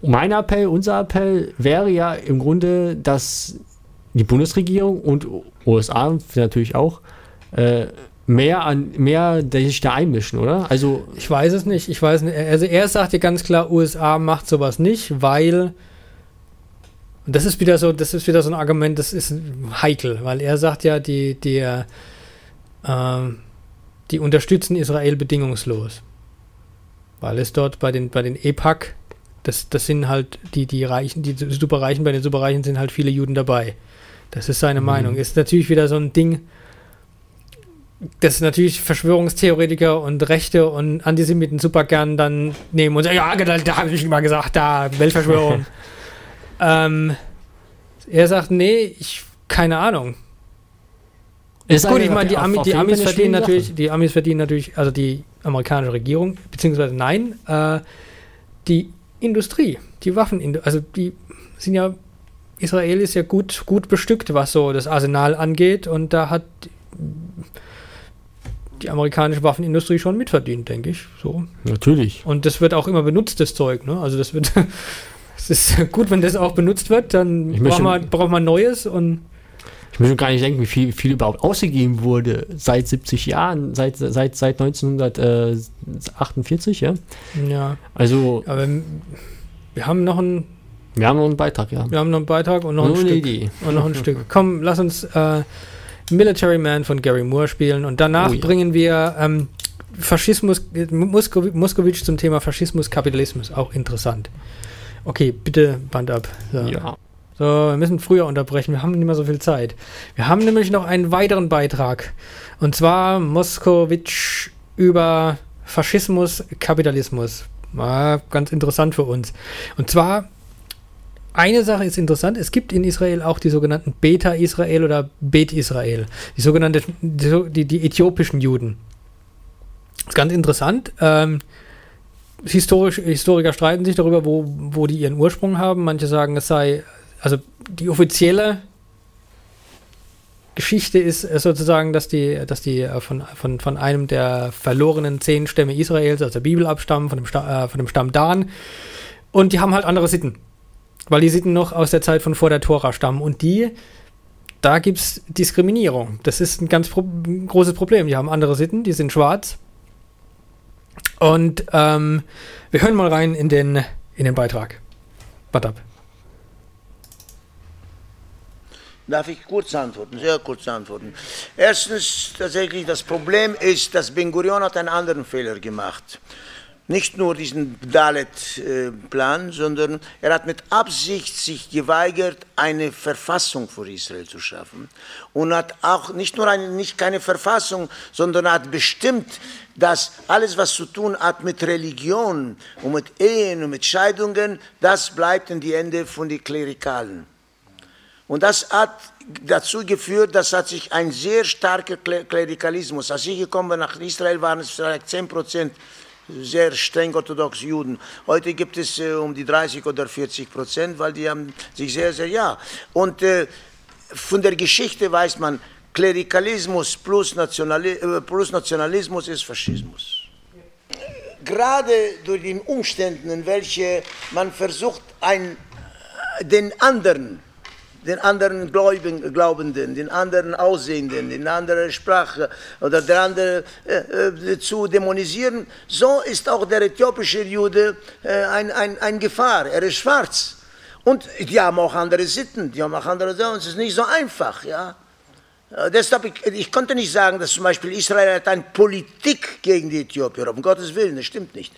mein Appell, unser Appell wäre ja im Grunde, dass die Bundesregierung und USA natürlich auch äh, mehr an mehr sich da einmischen, oder? Also Ich weiß es nicht. Ich weiß nicht. Also er sagt ja ganz klar, USA macht sowas nicht, weil und das ist wieder so, das ist wieder so ein Argument, das ist heikel, weil er sagt ja, die, die, äh, die unterstützen Israel bedingungslos. Weil es dort bei den, bei den EPAC, das, das sind halt die, die Reichen, die Superreichen, bei den Superreichen sind halt viele Juden dabei. Das ist seine Mhm. Meinung. Ist natürlich wieder so ein Ding, das natürlich Verschwörungstheoretiker und Rechte und Antisemiten super gern dann nehmen und sagen, ja, da, da habe ich immer gesagt, da, Weltverschwörung. (laughs) ähm, er sagt, nee, ich, keine Ahnung. ist Gut, ich meine, die, Ami, die Amis verdienen natürlich, die Amis verdienen natürlich, also die amerikanische Regierung, beziehungsweise nein, äh, die Industrie, die Waffen, also die sind ja, Israel ist ja gut, gut bestückt, was so das Arsenal angeht und da hat die amerikanische Waffenindustrie schon mitverdient, denke ich. So. Natürlich. Und das wird auch immer benutzt, das Zeug. Ne? Also das wird, (laughs) es ist (laughs) gut, wenn das auch benutzt wird, dann braucht man, braucht man Neues und Ich möchte gar nicht denken, wie viel, viel überhaupt ausgegeben wurde seit 70 Jahren, seit, seit, seit 1948, ja. ja. Also, Aber wir haben noch einen, wir haben noch einen Beitrag, ja. wir haben noch einen Beitrag und noch ein Nur eine Stück. Idee. Und noch ein (laughs) Stück. Komm, lass uns äh, Military Man von Gary Moore spielen und danach Oh ja. bringen wir ähm, Faschismus, Moskow, Moskowitsch zum Thema Faschismus, Kapitalismus. Auch interessant. Okay, bitte Band ab. So. Ja. So, wir müssen früher unterbrechen. Wir haben nicht mehr so viel Zeit. Wir haben nämlich noch einen weiteren Beitrag. Und zwar Moskowitsch über Faschismus, Kapitalismus. War ganz interessant für uns. Und zwar eine Sache ist interessant, es gibt in Israel auch die sogenannten Beta-Israel oder Bet-Israel, die sogenannten, die, die äthiopischen Juden. Das ist ganz interessant. Ähm, historisch, Historiker streiten sich darüber, wo, wo die ihren Ursprung haben. Manche sagen, es sei, also die offizielle Geschichte ist sozusagen, dass die, dass die äh, von, von, von einem der verlorenen zehn Stämme Israels, also der Bibel abstammen, von dem, Sta äh, von dem Stamm Dan. Und die haben halt andere Sitten. Weil die Sitten noch aus der Zeit von vor der Tora stammen. Und die, da gibt es Diskriminierung. Das ist ein ganz pro großes Problem. Die haben andere Sitten, die sind schwarz. Und ähm, wir hören mal rein in den, in den Beitrag. Warte ab. Darf ich kurz antworten, sehr kurz antworten. Erstens, tatsächlich, das Problem ist, dass Ben Gurion hat einen anderen Fehler gemacht. Nicht nur diesen Dalet-Plan, sondern er hat mit Absicht sich geweigert, eine Verfassung für Israel zu schaffen. Und hat auch nicht nur eine, nicht keine Verfassung, sondern hat bestimmt, dass alles, was zu tun hat mit Religion und mit Ehen und mit Scheidungen, das bleibt in die Hände von den Klerikalen. Und das hat dazu geführt, dass hat sich ein sehr starker Klerikalismus, als ich gekommen bin nach Israel, waren es vielleicht 10 Prozent sehr streng orthodox Juden. Heute gibt es äh, um die 30 oder 40 Prozent, weil die haben sich sehr, sehr, ja. Und äh, von der Geschichte weiß man, Klerikalismus plus, Nationali äh, plus Nationalismus ist Faschismus. Gerade durch die Umstände, in welche man versucht, ein, den anderen den anderen Glaubenden, den anderen Aussehenden, den anderen Sprache oder der andere äh, äh, zu dämonisieren, so ist auch der äthiopische Jude äh, ein, ein, ein Gefahr. Er ist schwarz. Und die haben auch andere Sitten, die haben auch andere Sitten. Es ist nicht so einfach, ja. Äh, deshalb, ich, ich, konnte nicht sagen, dass zum Beispiel Israel hat eine Politik gegen die Äthiopier, um Gottes Willen, das stimmt nicht.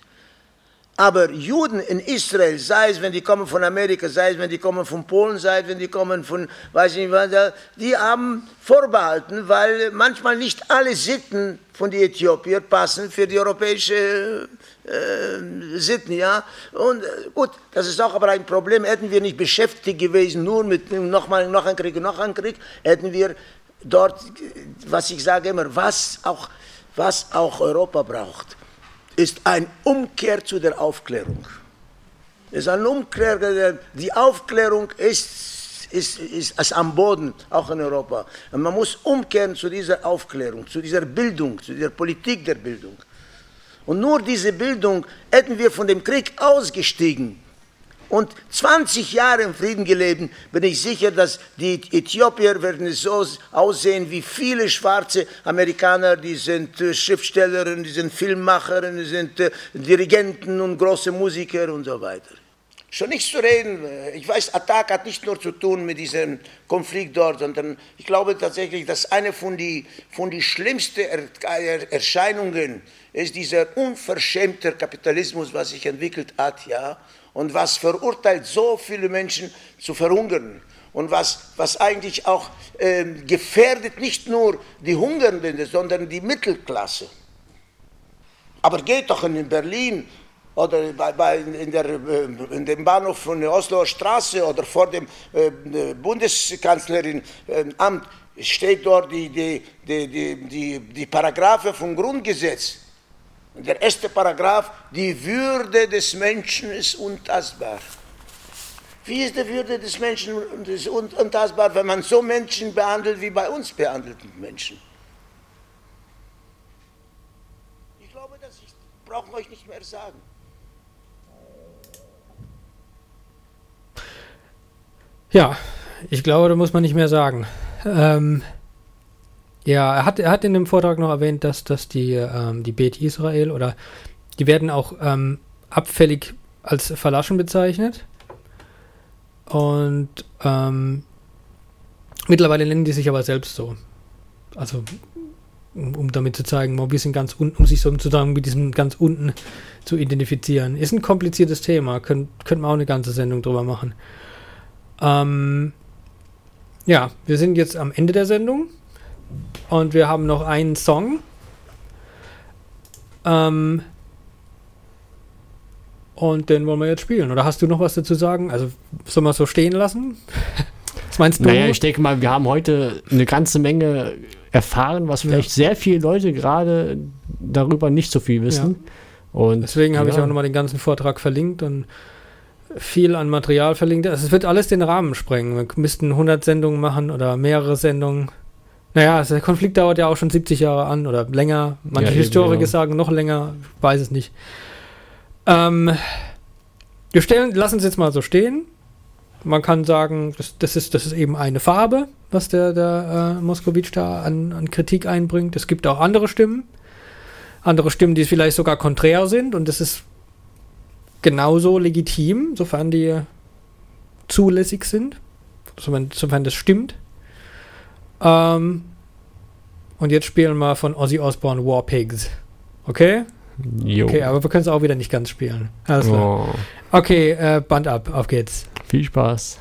Aber Juden in Israel, sei es, wenn die kommen von Amerika, sei es, wenn die kommen von Polen, sei es, wenn die kommen von, weiß ich nicht was, die haben vorbehalten, weil manchmal nicht alle Sitten von den Äthiopiern passen für die europäische äh, Sitten, ja. Und äh, gut, das ist auch aber ein Problem. Hätten wir nicht beschäftigt gewesen, nur mit nochmal noch ein Krieg, noch ein Krieg, hätten wir dort, was ich sage immer, was auch, was auch Europa braucht ist ein Umkehr zu der Aufklärung. Es ist eine Umkehr, die Aufklärung ist, ist, ist, ist am Boden, auch in Europa. Und man muss umkehren zu dieser Aufklärung, zu dieser Bildung, zu dieser Politik der Bildung. Und nur diese Bildung hätten wir von dem Krieg ausgestiegen und 20 Jahre im Frieden gelebt, bin ich sicher, dass die Äthiopier werden so aussehen wie viele schwarze Amerikaner, die sind äh, Schriftsteller, die sind Filmmacher, die sind äh, Dirigenten und große Musiker und so weiter. Schon nichts zu reden. Ich weiß, Attack hat nicht nur zu tun mit diesem Konflikt dort, sondern ich glaube tatsächlich, dass eine von den von die schlimmsten Erscheinungen ist dieser unverschämte Kapitalismus, was sich entwickelt hat, ja und was verurteilt so viele Menschen zu verhungern und was, was eigentlich auch äh, gefährdet nicht nur die Hungernden, sondern die Mittelklasse. Aber geht doch in Berlin oder bei, bei, in, der, äh, in dem Bahnhof von der Osloer Straße oder vor dem äh, Bundeskanzlerin äh, steht dort die, die, die, die, die, die Paragraphe vom Grundgesetz der erste Paragraph, die Würde des Menschen ist untastbar. Wie ist die Würde des Menschen untastbar, wenn man so Menschen behandelt wie bei uns behandelten Menschen? Ich glaube, dass ich brauche euch nicht mehr sagen. Ja, ich glaube, da muss man nicht mehr sagen. Ähm, ja, er hat, er hat in dem Vortrag noch erwähnt, dass, dass die, ähm, die Bet Israel oder die werden auch ähm, abfällig als Verlaschen bezeichnet. Und ähm, mittlerweile nennen die sich aber selbst so. Also, um, um damit zu zeigen, ein bisschen ganz unten, um sich sozusagen mit diesem ganz unten zu identifizieren. Ist ein kompliziertes Thema, Könnt, könnte man auch eine ganze Sendung drüber machen. Ähm, ja, wir sind jetzt am Ende der Sendung. Und wir haben noch einen Song. Ähm, Und den wollen wir jetzt spielen. Oder hast du noch was dazu sagen? Also, sollen wir es so stehen lassen? (laughs) Was meinst du? Naja, ich denke mal, wir haben heute eine ganze Menge erfahren, was Ja. vielleicht sehr viele Leute gerade darüber nicht so viel wissen. Und Deswegen habe ich ja. auch nochmal den ganzen Vortrag verlinkt und viel an Material verlinkt. Also es wird alles den Rahmen sprengen. Wir müssten 100 Sendungen machen oder mehrere Sendungen. Naja, also der Konflikt dauert ja auch schon 70 Jahre an oder länger. Manche Ja, Historiker ja. sagen noch länger, ich weiß es nicht. Ähm, wir stellen, lassen es jetzt mal so stehen. Man kann sagen, das, das, ist, das ist eben eine Farbe, was der, der äh, Moskowitsch da an, an Kritik einbringt. Es gibt auch andere Stimmen andere Stimmen, die vielleicht sogar konträr sind und das ist genauso legitim, sofern die zulässig sind, sofern, sofern das stimmt. Ähm, und jetzt spielen wir von Ozzy Osbourne War Pigs. Okay? Jo. Okay, aber wir können es auch wieder nicht ganz spielen. Alles klar. oh, Okay, äh, Band ab, auf geht's. viel Spaß.